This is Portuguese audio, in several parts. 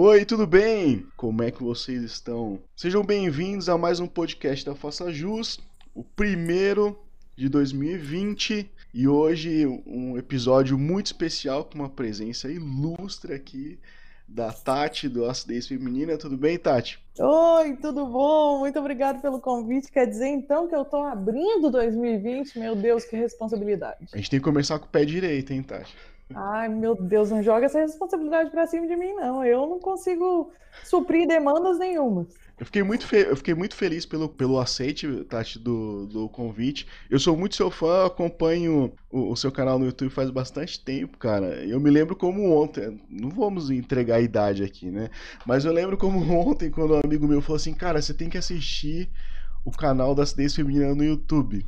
Oi, tudo bem? Como é que vocês estão? Sejam bem-vindos a mais um podcast da Faça Jus, o primeiro de 2020 e hoje um episódio muito especial com uma presença ilustre aqui da Tati do Acidez Feminina. Tudo bem, Tati? Oi, tudo bom? Muito obrigado pelo convite. Quer dizer então que eu tô abrindo 2020? Meu Deus, que responsabilidade. A gente tem que começar com o pé direito, hein, Tati? Ai, meu Deus, não joga essa responsabilidade para cima de mim, não. Eu não consigo suprir demandas nenhuma. Eu fiquei muito, fe... eu fiquei muito feliz pelo, pelo aceite, Tati, do, do convite. Eu sou muito seu fã, acompanho o, o, seu canal no YouTube faz bastante tempo, cara. Eu me lembro como ontem, não vamos entregar a idade aqui, né? Mas eu lembro como ontem, quando um amigo meu falou assim, cara, você tem que assistir o canal da Acidez Feminina no YouTube.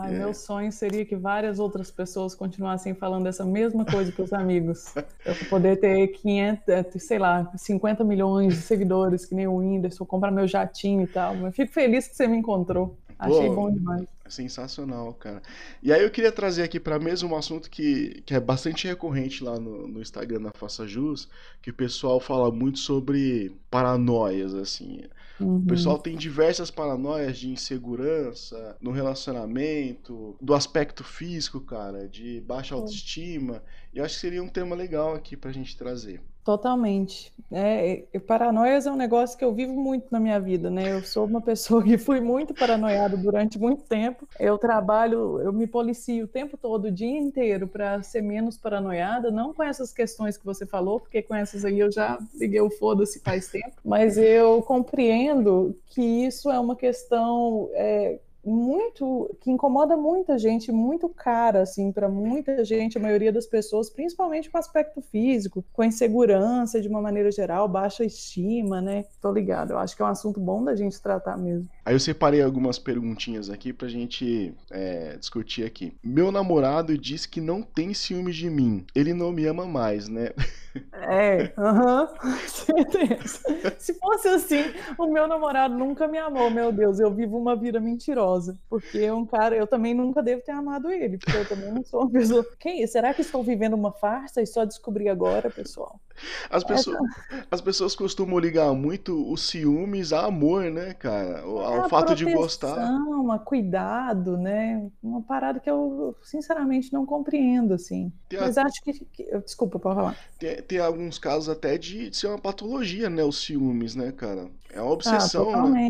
Ai, é. meu sonho seria que várias outras pessoas continuassem falando essa mesma coisa para os amigos. Eu poder ter 500, é, sei lá, 50 milhões de seguidores, que nem o Whindersson, comprar meu jatinho e tal. Eu fico feliz que você me encontrou. Achei Pô, bom demais. Sensacional, cara. E aí eu queria trazer aqui para mesa um assunto que, que é bastante recorrente lá no, no Instagram da Faça Jus, que o pessoal fala muito sobre paranoias, assim. Uhum. O pessoal tem diversas paranoias de insegurança no relacionamento, do aspecto físico, cara, de baixa autoestima. E eu acho que seria um tema legal aqui pra gente trazer. Totalmente. É, paranoias é um negócio que eu vivo muito na minha vida, né? Eu sou uma pessoa que fui muito paranoiada durante muito tempo. Eu trabalho, eu me policio o tempo todo, o dia inteiro, para ser menos paranoiada, não com essas questões que você falou, porque com essas aí eu já liguei o foda-se faz tempo, mas eu compreendo que isso é uma questão. É, muito que incomoda muita gente, muito cara assim para muita gente, a maioria das pessoas, principalmente com aspecto físico, com insegurança de uma maneira geral, baixa estima, né? Tô ligado. Eu acho que é um assunto bom da gente tratar mesmo. Aí eu separei algumas perguntinhas aqui pra gente é, discutir aqui. Meu namorado disse que não tem ciúmes de mim. Ele não me ama mais, né? É, aham, -huh, Se fosse assim, o meu namorado nunca me amou, meu Deus, eu vivo uma vida mentirosa. Porque um cara, eu também nunca devo ter amado ele, porque eu também não sou uma pessoa. Quem? Será que estou vivendo uma farsa e só descobri agora, pessoal? As pessoas, Essa... as pessoas costumam ligar muito os ciúmes a amor, né, cara? Ao é fato proteção, de gostar. A cuidado, né? Uma parada que eu, sinceramente, não compreendo, assim. Tem Mas a... acho que, que. Desculpa, pode falar. Tem, tem, alguns casos até de, de ser uma patologia, né? Os ciúmes, né, cara? É uma obsessão, ah, né?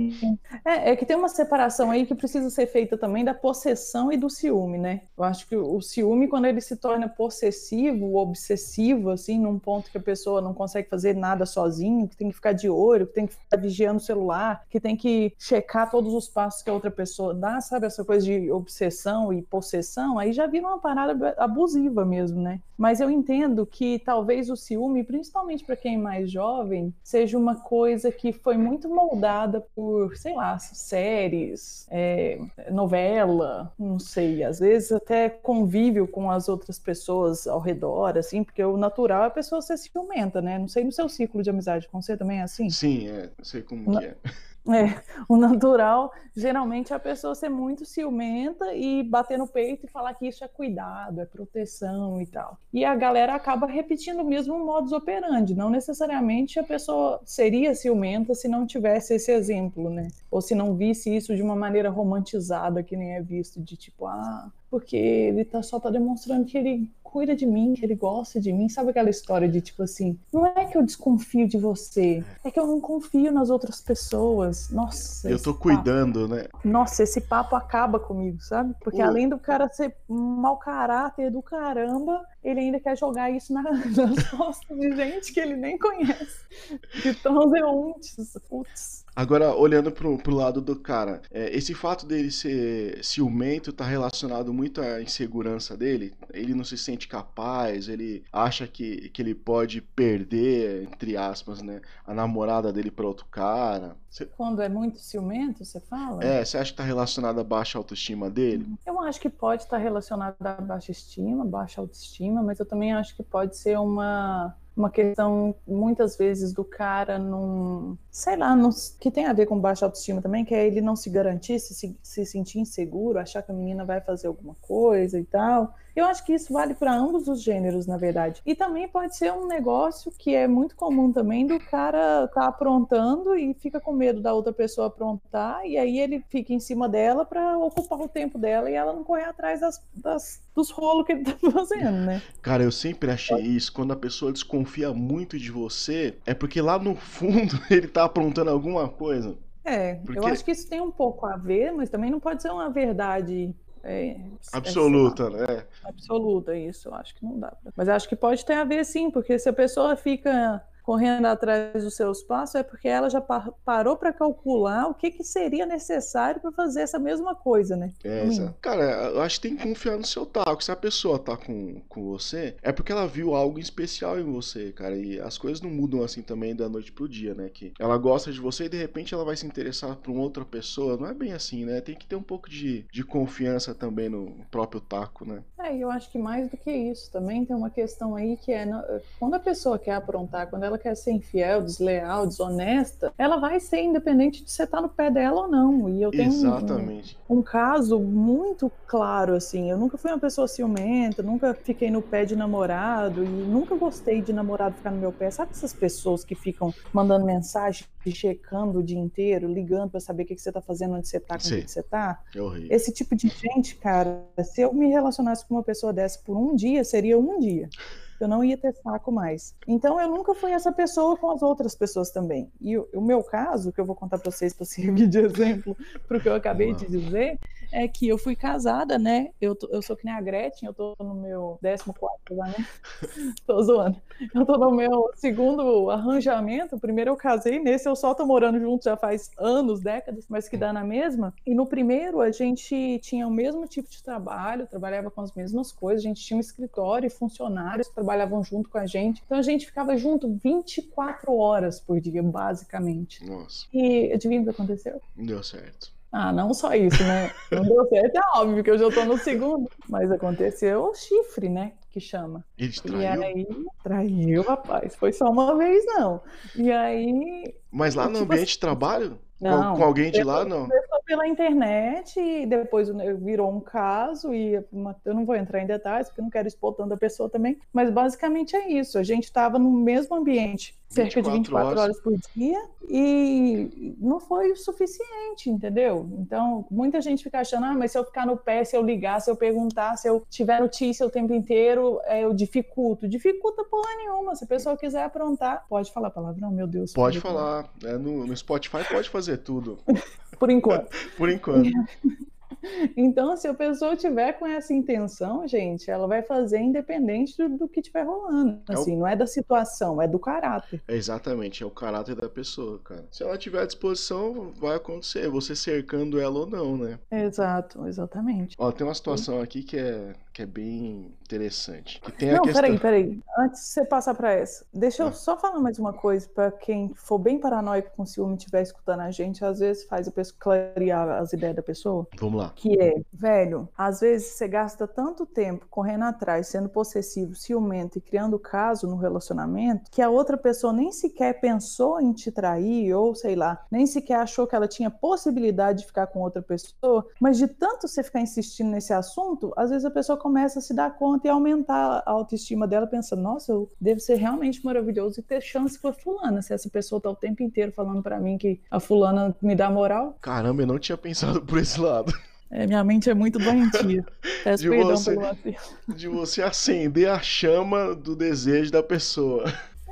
É, é, que tem uma separação aí que precisa ser feita também da possessão e do ciúme, né? Eu acho que o ciúme, quando ele se torna possessivo, obsessivo, assim, num ponto que a pessoa não consegue fazer nada sozinho, que tem que ficar de olho, que tem que ficar vigiando o celular, que tem que checar todos os passos que a outra pessoa dá, sabe? Essa coisa de obsessão e possessão, aí já vira uma parada abusiva mesmo, né? Mas eu entendo que talvez o ciúme, principalmente para quem é mais jovem, seja uma coisa que foi muito muito moldada por, sei lá, séries, é, novela, não sei, às vezes até convívio com as outras pessoas ao redor, assim, porque o natural é a pessoa ser ciumenta, né? Não sei no seu ciclo de amizade, com você também é assim? Sim, é, sei como que é. É, o natural, geralmente, é a pessoa ser muito ciumenta e bater no peito e falar que isso é cuidado, é proteção e tal. E a galera acaba repetindo o mesmo modus operandi. Não necessariamente a pessoa seria ciumenta se não tivesse esse exemplo, né? Ou se não visse isso de uma maneira romantizada, que nem é visto, de tipo, ah, porque ele tá, só tá demonstrando que ele cuida de mim, que ele gosta de mim. Sabe aquela história de tipo assim, não é que eu desconfio de você, é que eu não confio nas outras pessoas. Nossa. Eu tô cuidando, papo. né? Nossa, esse papo acaba comigo, sabe? Porque uh. além do cara ser mau caráter do caramba, ele ainda quer jogar isso na, nas costas de gente que ele nem conhece. De tão zeuntes. Putz. Agora, olhando pro, pro lado do cara, é, esse fato dele ser ciumento tá relacionado muito à insegurança dele? Ele não se sente capaz, ele acha que, que ele pode perder, entre aspas, né, a namorada dele para outro cara. Você... Quando é muito ciumento, você fala? É, você acha que tá relacionado à baixa autoestima dele? Eu acho que pode estar tá relacionado à baixa estima, baixa autoestima, mas eu também acho que pode ser uma uma questão muitas vezes do cara não, sei lá, não, que tem a ver com baixa autoestima também, que é ele não se garantir, se, se sentir inseguro, achar que a menina vai fazer alguma coisa e tal. Eu acho que isso vale para ambos os gêneros, na verdade. E também pode ser um negócio que é muito comum também do cara tá aprontando e fica com medo da outra pessoa aprontar, e aí ele fica em cima dela para ocupar o tempo dela e ela não correr atrás das, das, dos rolos que ele tá fazendo, né? Cara, eu sempre achei isso. Quando a pessoa desconfia muito de você, é porque lá no fundo ele tá aprontando alguma coisa. É, porque... eu acho que isso tem um pouco a ver, mas também não pode ser uma verdade é, absoluta, né? Absoluta, isso, eu acho que não dá. Pra... Mas acho que pode ter a ver sim, porque se a pessoa fica correndo atrás dos seus passos é porque ela já parou para calcular o que, que seria necessário para fazer essa mesma coisa, né? É, exato. Cara, eu acho que tem que confiar no seu taco. Se a pessoa tá com, com você, é porque ela viu algo especial em você, cara. E as coisas não mudam assim também da noite pro dia, né? Que ela gosta de você e de repente ela vai se interessar por outra pessoa. Não é bem assim, né? Tem que ter um pouco de, de confiança também no próprio taco, né? É, eu acho que mais do que isso também tem uma questão aí que é quando a pessoa quer aprontar, quando ela ela quer ser infiel, desleal, desonesta, ela vai ser independente de você estar tá no pé dela ou não. E eu tenho. Um, um, caso muito claro, assim. Eu nunca fui uma pessoa ciumenta, nunca fiquei no pé de namorado e nunca gostei de namorado ficar no meu pé. Sabe essas pessoas que ficam mandando mensagem, checando o dia inteiro, ligando para saber o que, que você está fazendo, onde você está, com o que, que você está? É Esse tipo de gente, cara, se eu me relacionasse com uma pessoa dessa por um dia, seria um dia eu não ia ter saco mais. Então eu nunca fui essa pessoa com as outras pessoas também. E o, o meu caso, que eu vou contar para vocês para servir de exemplo para o que eu acabei de dizer, é que eu fui casada, né? Eu, tô, eu sou que nem a Gretchen, eu tô no meu 14 lá, né? tô zoando. Eu tô no meu segundo arranjamento. Primeiro eu casei, nesse eu só tô morando junto já faz anos, décadas, mas que dá na mesma. E no primeiro a gente tinha o mesmo tipo de trabalho, trabalhava com as mesmas coisas, a gente tinha um escritório e funcionários trabalhando trabalhavam junto com a gente. Então a gente ficava junto 24 horas por dia, basicamente. Nossa. E adivinha o que aconteceu? Deu certo. Ah, não só isso, né? Não deu certo, é óbvio que eu já tô no segundo. Mas aconteceu o chifre, né? Que chama. Ele traiu? E aí, traiu, rapaz. Foi só uma vez, não. E aí. Mas lá no tipo ambiente assim, de trabalho? Não, com, alguém de lá, não? Começou pela internet e depois virou um caso e eu não vou entrar em detalhes porque não quero expor tanto a pessoa também, mas basicamente é isso. A gente estava no mesmo ambiente cerca de 24 horas. horas por dia e não foi o suficiente, entendeu? Então, muita gente fica achando, ah, mas se eu ficar no pé, se eu ligar, se eu perguntar, se eu tiver notícia o tempo inteiro, é, eu dificulto. Dificulta porra nenhuma. Se a pessoa quiser aprontar, pode falar palavrão, meu Deus. Pode falar. É, no, no Spotify pode fazer tudo. Por enquanto. Por enquanto. Então, se a pessoa tiver com essa intenção, gente, ela vai fazer independente do, do que estiver rolando. Assim, é o... não é da situação, é do caráter. É exatamente, é o caráter da pessoa, cara. Se ela tiver à disposição, vai acontecer, você cercando ela ou não, né? Exato, exatamente. Ó, tem uma situação aqui que é, que é bem interessante. Que tem não, questão... peraí, peraí. Antes de você passar para essa, deixa eu ah. só falar mais uma coisa para quem for bem paranoico com ciúme e estiver escutando a gente, às vezes faz a pessoa clarear as ideias da pessoa. Vamos lá. Que é, velho, às vezes você gasta tanto tempo correndo atrás, sendo possessivo, ciumento e criando caso no relacionamento, que a outra pessoa nem sequer pensou em te trair, ou sei lá, nem sequer achou que ela tinha possibilidade de ficar com outra pessoa, mas de tanto você ficar insistindo nesse assunto, às vezes a pessoa começa a se dar conta e aumentar a autoestima dela, pensando, nossa, eu devo ser realmente maravilhoso e ter chance com a fulana, se essa pessoa tá o tempo inteiro falando para mim que a fulana me dá moral. Caramba, eu não tinha pensado por esse lado. É, minha mente é muito doentia. Peço de perdão você, pelo De você acender a chama do desejo da pessoa.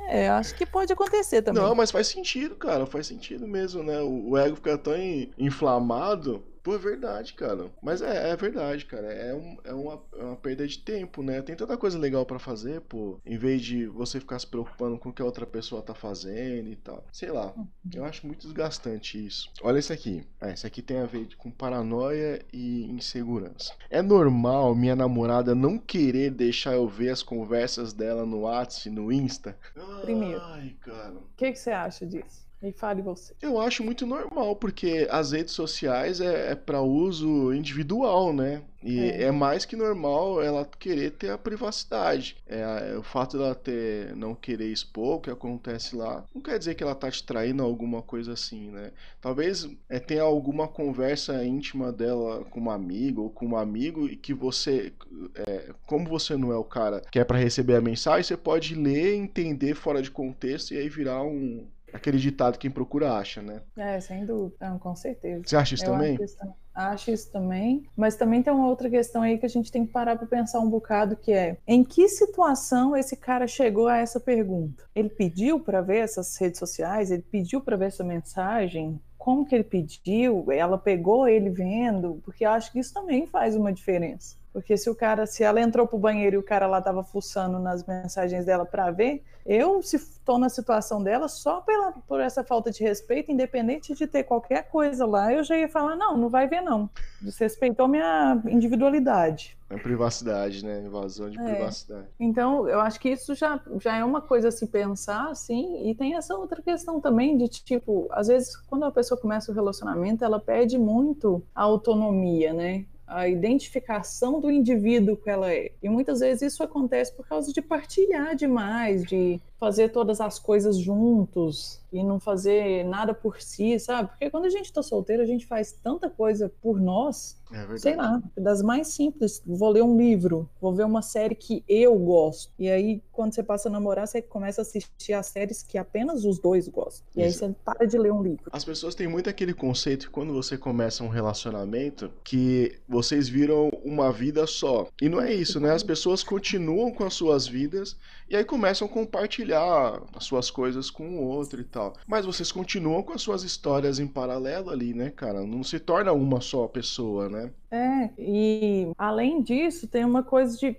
É, acho que pode acontecer também. Não, mas faz sentido, cara. Faz sentido mesmo, né? O, ego fica tão inflamado Pô, é verdade, cara. Mas é, é verdade, cara. É, um, é, uma, é uma perda de tempo, né? Tem tanta coisa legal para fazer, pô. Em vez de você ficar se preocupando com o que a outra pessoa tá fazendo e tal. Sei lá. Uhum. Eu acho muito desgastante isso. Olha esse aqui. É, esse aqui tem a ver com paranoia e insegurança. É normal minha namorada não querer deixar eu ver as conversas dela no WhatsApp, no Insta? Primeiro. Ai, cara. O que, que você acha disso? E fale você. Eu acho muito normal, porque as redes sociais é, é para uso individual, né? E é. é. mais que normal ela querer ter a privacidade. É, o fato dela ter não querer expor o que acontece lá, não quer dizer que ela tá te traindo alguma coisa assim, né? Talvez é, tenha alguma conversa íntima dela com uma amiga ou com um amigo e que você, é, como você não é o cara que é para receber a mensagem, você pode ler, entender fora de contexto e aí virar um aquele ditado quem procura acha, né? É, sem dúvida, não, com certeza. Você acha isso Eu também? Acho isso, acho isso também, mas também tem uma outra questão aí que a gente tem que parar para pensar um bocado que é em que situação esse cara chegou a essa pergunta? Ele pediu para ver essas redes sociais? Ele pediu para ver essa mensagem? Como que ele pediu? Ela pegou ele vendo? Porque eu acho que isso também faz uma diferença. Porque se o cara, se ela entrou pro banheiro e o cara lá tava fuçando nas mensagens dela para ver, eu se tô na situação dela só pela por essa falta de respeito, independente de ter qualquer coisa lá, eu já ia falar não, não vai ver não. Desrespeitou minha individualidade. É privacidade, né? Invasão de é. privacidade. Então, eu acho que isso já, já é uma coisa a se pensar, assim, e tem essa outra questão também de, tipo, às vezes, quando a pessoa começa o relacionamento, ela perde muito a autonomia, né? A identificação do indivíduo que ela é. E muitas vezes isso acontece por causa de partilhar demais, de fazer todas as coisas juntos e não fazer nada por si, sabe? Porque quando a gente tá solteiro, a gente faz tanta coisa por nós, é sei lá, das mais simples. Vou ler um livro, vou ver uma série que eu gosto. E aí, quando você passa a namorar, você começa a assistir as séries que apenas os dois gostam. E Isso. aí você para de ler um livro. As pessoas têm muito aquele conceito que quando você começa um relacionamento, que vocês viram uma vida só. E não é isso, né? As pessoas continuam com as suas vidas e aí começam a compartilhar as suas coisas com o outro e tal. Mas vocês continuam com as suas histórias em paralelo ali, né, cara? Não se torna uma só pessoa, né? É, e além disso, tem uma coisa de.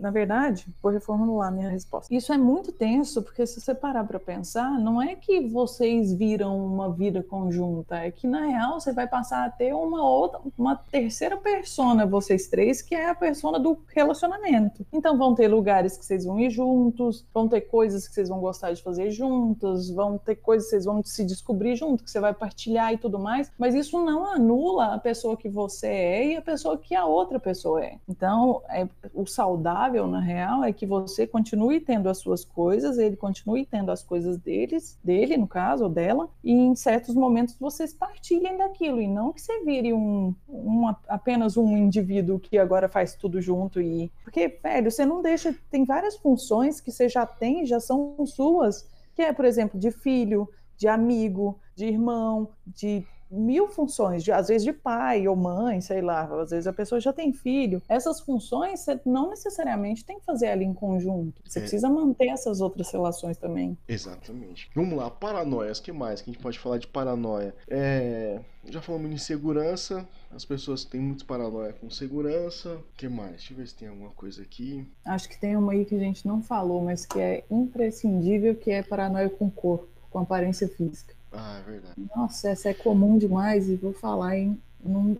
Na verdade, vou reformular a minha resposta. Isso é muito tenso, porque se você parar para pensar, não é que vocês viram uma vida conjunta, é que na real você vai passar a ter uma outra, uma terceira persona, vocês três, que é a persona do relacionamento. Então vão ter lugares que vocês vão ir juntos, vão ter coisas que vocês vão gostar de fazer juntos, vão ter coisas que vocês vão se descobrir junto, que você vai partilhar e tudo mais, mas isso não anula a pessoa que você é a pessoa que a outra pessoa é. Então, é, o saudável, na real, é que você continue tendo as suas coisas, ele continue tendo as coisas deles, dele, no caso, ou dela, e em certos momentos vocês partilhem daquilo, e não que você vire um, um apenas um indivíduo que agora faz tudo junto e. Porque, velho, você não deixa. Tem várias funções que você já tem, já são suas, que é, por exemplo, de filho, de amigo, de irmão, de mil funções, de, às vezes de pai ou mãe, sei lá, às vezes a pessoa já tem filho. Essas funções você não necessariamente tem que fazer ali em conjunto. Você é. precisa manter essas outras relações também. Exatamente. Vamos lá, paranoias, que mais que a gente pode falar de paranoia? É... Já falamos de insegurança, as pessoas têm muito paranoia com segurança. O que mais? Deixa eu ver se tem alguma coisa aqui. Acho que tem uma aí que a gente não falou, mas que é imprescindível, que é paranoia com o corpo, com aparência física. Ah, é verdade. Nossa, essa é comum demais e vou falar, hein?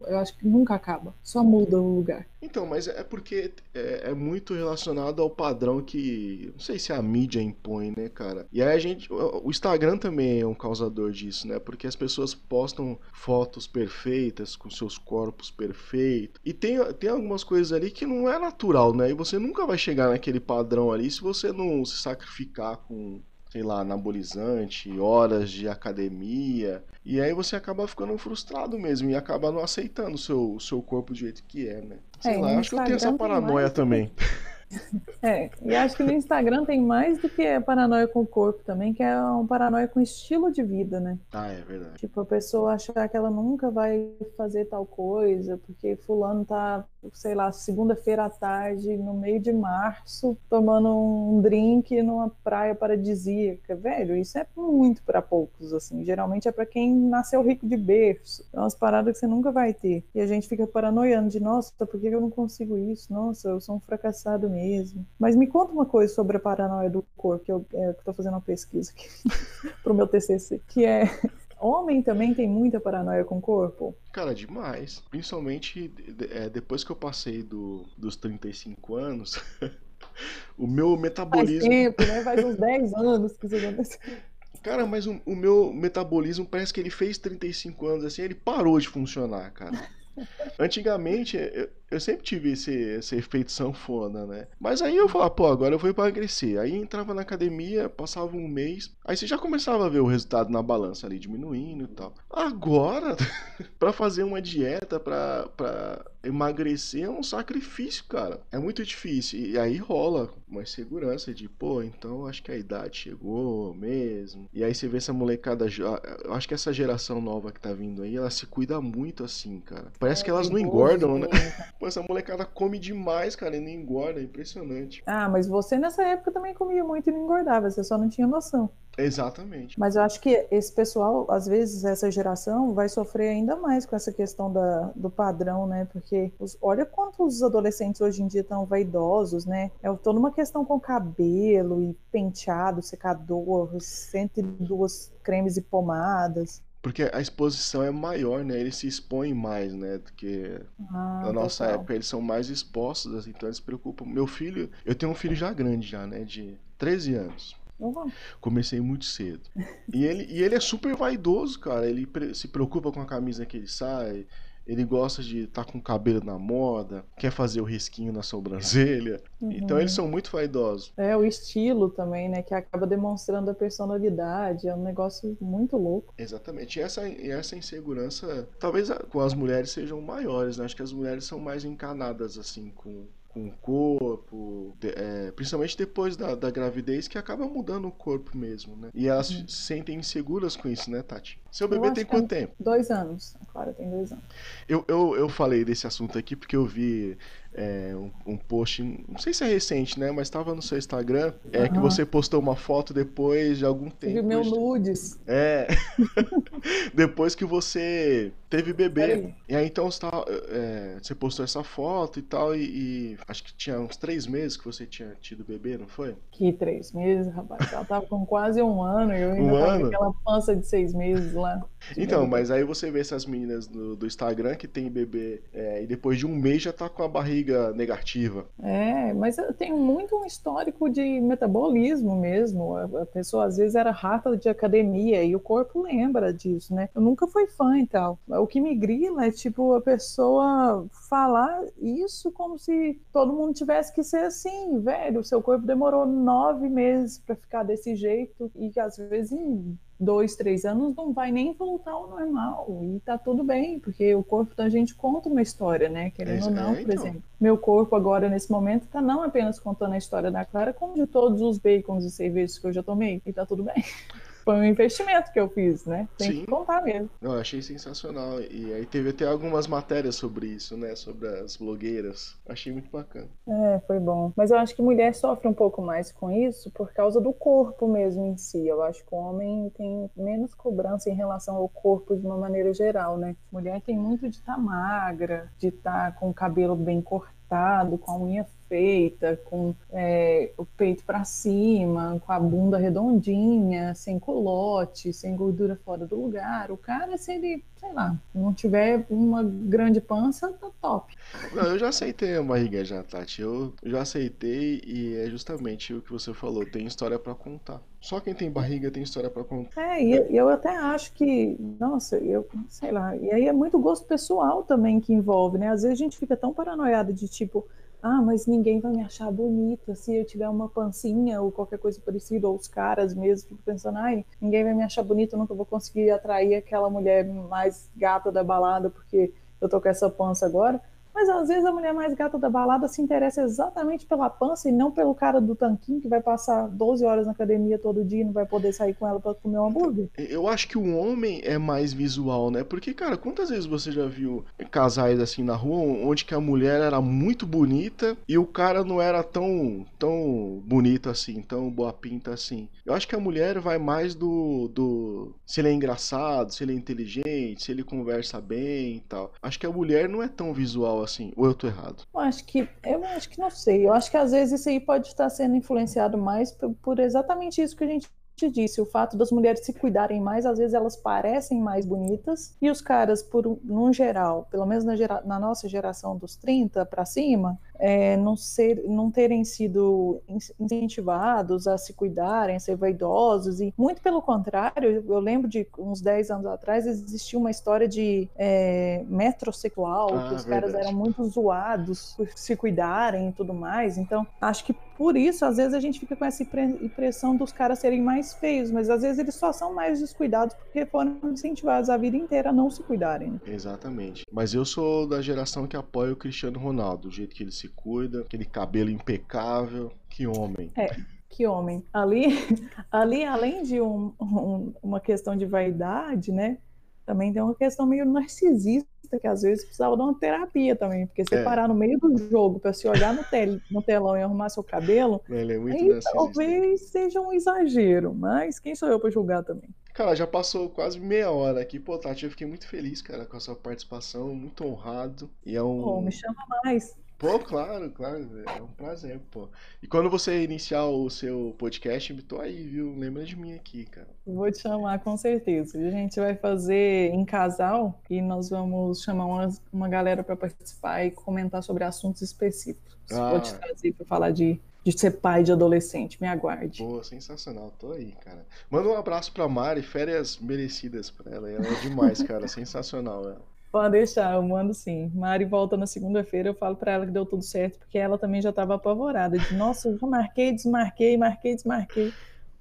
Eu acho que nunca acaba, só muda o lugar. Então, mas é porque é, é, muito relacionado ao padrão que não sei se a mídia impõe, né, cara? E aí a gente, o Instagram também é um causador disso, né? Porque as pessoas postam fotos perfeitas com seus corpos perfeitos e tem, tem algumas coisas ali que não é natural, né? E você nunca vai chegar naquele padrão ali se você não se sacrificar com sei lá, anabolizante, horas de academia. E aí você acaba ficando frustrado mesmo e acaba não aceitando o seu, seu corpo do jeito que é, né? Sei é, lá, acho que eu tenho essa paranoia também. É, e acho que no Instagram tem mais do que a paranoia com o corpo também, que é um paranoia com estilo de vida, né? Ah, é verdade. Tipo, a pessoa achar que ela nunca vai fazer tal coisa, porque fulano tá, sei lá, segunda-feira à tarde, no meio de março, tomando um drink numa praia paradisíaca. Velho, isso é muito para poucos, assim. Geralmente é para quem nasceu rico de berço. É umas paradas que você nunca vai ter. E a gente fica paranoiando de, nossa, por que eu não consigo isso? Nossa, eu sou um fracassado mesmo mesmo. Mas me conta uma coisa sobre a paranoia do corpo, que eu é, estou fazendo uma pesquisa aqui para o meu TCC, que é Homem também tem muita paranoia com o corpo? Cara, demais. Principalmente é, depois que eu passei do, dos 35 anos, o meu metabolismo. Faz tempo, né? Faz uns 10 anos que isso aconteceu. Cara, mas o, o meu metabolismo parece que ele fez 35 anos assim, ele parou de funcionar, cara. Antigamente, eu, sempre tive esse, esse efeito sanfona, né? Mas aí eu falava, pô, agora eu vou emagrecer. Aí entrava na academia, passava um mês, aí você já começava a ver o resultado na balança ali, diminuindo e tal. Agora, para fazer uma dieta, pra, pra emagrecer é um sacrifício, cara. É muito difícil. E aí rola uma insegurança de, pô, então acho que a idade chegou mesmo. E aí você vê essa molecada. Eu acho que essa geração nova que tá vindo aí, ela se cuida muito assim, cara. Parece é, que elas não engordam, né? Pô, essa molecada come demais, cara, e não engorda. É impressionante. Ah, mas você nessa época também comia muito e não engordava, você só não tinha noção. Exatamente. Mas eu acho que esse pessoal, às vezes, essa geração vai sofrer ainda mais com essa questão da, do padrão, né? Porque os, olha quantos adolescentes hoje em dia estão vaidosos, né? É toda uma questão com cabelo e penteado, secador, 102 cremes e pomadas. Porque a exposição é maior, né? Eles se expõem mais, né? Do que ah, na nossa total. época. Eles são mais expostos, assim, então eles se preocupam. Meu filho, eu tenho um filho já grande, já, né? De 13 anos. Uhum. Comecei muito cedo. E ele, e ele é super vaidoso, cara. Ele se preocupa com a camisa que ele sai. Ele gosta de estar tá com o cabelo na moda, quer fazer o risquinho na sobrancelha. Uhum. Então eles são muito vaidosos. É, o estilo também, né? Que acaba demonstrando a personalidade. É um negócio muito louco. Exatamente. E essa, e essa insegurança, talvez com as mulheres sejam maiores, né? Acho que as mulheres são mais encanadas, assim, com com o corpo, de, é, principalmente depois da, da gravidez, que acaba mudando o corpo mesmo, né? E elas uhum. se sentem inseguras com isso, né, Tati? Seu bebê tem quanto é tempo? Dois anos. A Clara tem dois anos. Eu, eu, eu falei desse assunto aqui porque eu vi é, um, um, post, não sei se é recente, né? Mas estava no seu Instagram, é uhum. que você postou uma foto depois de algum tempo. E meu nudes. É. depois que você teve bebê. E aí então você, tá, é, você postou essa foto e tal, e, e, acho que tinha uns três meses que você tinha tido bebê, não foi? Que três meses, rapaz. Ela tava com quase um ano e eu ainda um tava ano? com aquela pança de seis meses lá. Então, mas aí você vê essas meninas do, do Instagram que tem bebê é, e depois de um mês já tá com a barriga negativa. É, mas eu tenho muito um histórico de metabolismo mesmo. A pessoa às vezes era rata de academia e o corpo lembra disso, né? Eu nunca fui fã e tal. O que me grila é tipo a pessoa falar isso como se todo mundo tivesse que ser assim, velho. O seu corpo demorou nove meses para ficar desse jeito e às vezes dois, três anos não vai nem voltar ao normal. E tá tudo bem, porque o corpo da gente conta uma história, né? Querendo é, ou não, por então. exemplo. Meu corpo agora, nesse momento, tá não apenas contando a história da Clara, como de todos os bacons e cervejas que eu já tomei. E tá tudo bem. Foi um investimento que eu fiz, né? Tem Sim. que contar mesmo. Eu achei sensacional. E aí teve até algumas matérias sobre isso, né? Sobre as blogueiras. Achei muito bacana. É, foi bom. Mas eu acho que mulher sofre um pouco mais com isso por causa do corpo mesmo em si. Eu acho que o homem tem menos cobrança em relação ao corpo de uma maneira geral, né? Mulher tem muito de estar tá magra, de estar tá com o cabelo bem cortado, com a unha feita, com é, o peito para cima, com a bunda redondinha, sem colote, sem gordura fora do lugar. O cara, se ele, sei lá, não tiver uma grande pança, tá top. Não, eu já aceitei a barriga já, Tati. Eu já aceitei e é justamente o que você falou, tem história para contar. Só quem tem barriga tem história para contar. É, e eu até acho que, nossa, eu sei lá, e aí é muito gosto pessoal também que envolve, né? Às vezes a gente fica tão paranoiado de tipo, ah, mas ninguém vai me achar bonita se eu tiver uma pancinha ou qualquer coisa parecida, ou os caras mesmo ficam pensando, ai, ninguém vai me achar bonita, eu nunca vou conseguir atrair aquela mulher mais gata da balada porque eu tô com essa pança agora. Mas às vezes a mulher mais gata da balada se interessa exatamente pela pança e não pelo cara do tanquinho que vai passar 12 horas na academia todo dia e não vai poder sair com ela para comer um hambúrguer. Eu acho que o homem é mais visual, né? Porque, cara, quantas vezes você já viu casais assim na rua onde que a mulher era muito bonita e o cara não era tão, tão bonito assim, tão boa pinta assim? Eu acho que a mulher vai mais do, do se ele é engraçado, se ele é inteligente, se ele conversa bem e tal. Acho que a mulher não é tão visual assim, ou eu tô errado? Eu acho que, eu acho que não sei. Eu acho que às vezes isso aí pode estar sendo influenciado mais por, exatamente isso que a gente disse, o fato das mulheres se cuidarem mais, às vezes elas parecem mais bonitas, e os caras, por no geral, pelo menos na, gera, na nossa geração dos 30 para cima, é, não, ser, não terem sido incentivados a se cuidarem, a ser vaidosos, e muito pelo contrário, eu lembro de uns 10 anos atrás existia uma história de é, metrosexual, ah, que os verdade. caras eram muito zoados por se cuidarem e tudo mais, então acho que por isso, às vezes, a gente fica com essa impressão dos caras serem mais feios, mas às vezes eles só são mais descuidados porque foram incentivados a vida inteira a não se cuidarem. Exatamente. Mas eu sou da geração que apoia o Cristiano Ronaldo, do jeito que ele se cuida, aquele cabelo impecável. Que homem. É. Que homem. Ali, ali além de um, um, uma questão de vaidade, né? Também tem uma questão meio narcisista que às vezes precisava de uma terapia também, porque você é. parar no meio do jogo para se olhar no, tel no telão e arrumar seu cabelo, é muito aí talvez seja um exagero, mas quem sou eu para julgar também? Cara, já passou quase meia hora aqui. Pô, Tati, eu fiquei muito feliz, cara, com a sua participação, muito honrado. E é um. Pô, me chama mais. Pô, claro, claro, é um prazer, pô. E quando você iniciar o seu podcast, tô aí, viu? Lembra de mim aqui, cara. Vou te chamar com certeza. A gente vai fazer em casal e nós vamos chamar uma, uma galera para participar e comentar sobre assuntos específicos. Ah. Vou te trazer para falar de, de ser pai de adolescente. Me aguarde. Pô, sensacional. Tô aí, cara. Manda um abraço pra Mari, férias merecidas pra ela. Ela é demais, cara. sensacional ela. Pode deixar, eu mando sim. Mari volta na segunda-feira, eu falo para ela que deu tudo certo, porque ela também já estava apavorada. De, nossa, eu já marquei, desmarquei, marquei, desmarquei.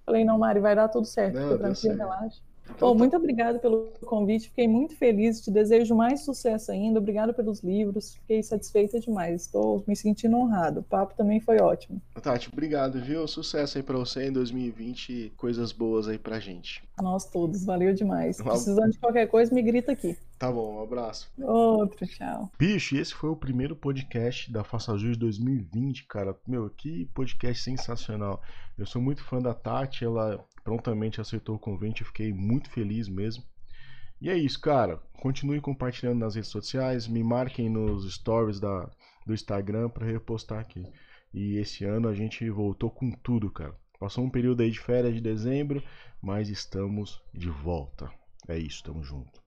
Falei, não, Mari, vai dar tudo certo, não, fica tranquilo, relaxa. Então, muito obrigada pelo convite, fiquei muito feliz, te desejo mais sucesso ainda, obrigado pelos livros, fiquei satisfeita demais, estou me sentindo honrado, o papo também foi ótimo. Tati, obrigado, viu? Sucesso aí para você em 2020, coisas boas aí pra gente. Nós todos, valeu demais. Precisando de qualquer coisa, me grita aqui. Tá bom, um abraço. Outro, tchau. Bicho, esse foi o primeiro podcast da Faça Jus 2020, cara. Meu, que podcast sensacional. Eu sou muito fã da Tati, ela prontamente aceitou o convite, eu fiquei muito feliz mesmo. E é isso, cara. Continue compartilhando nas redes sociais, me marquem nos stories da, do Instagram para repostar aqui. E esse ano a gente voltou com tudo, cara. Passou um período aí de férias de dezembro, mas estamos de volta. É isso, tamo junto.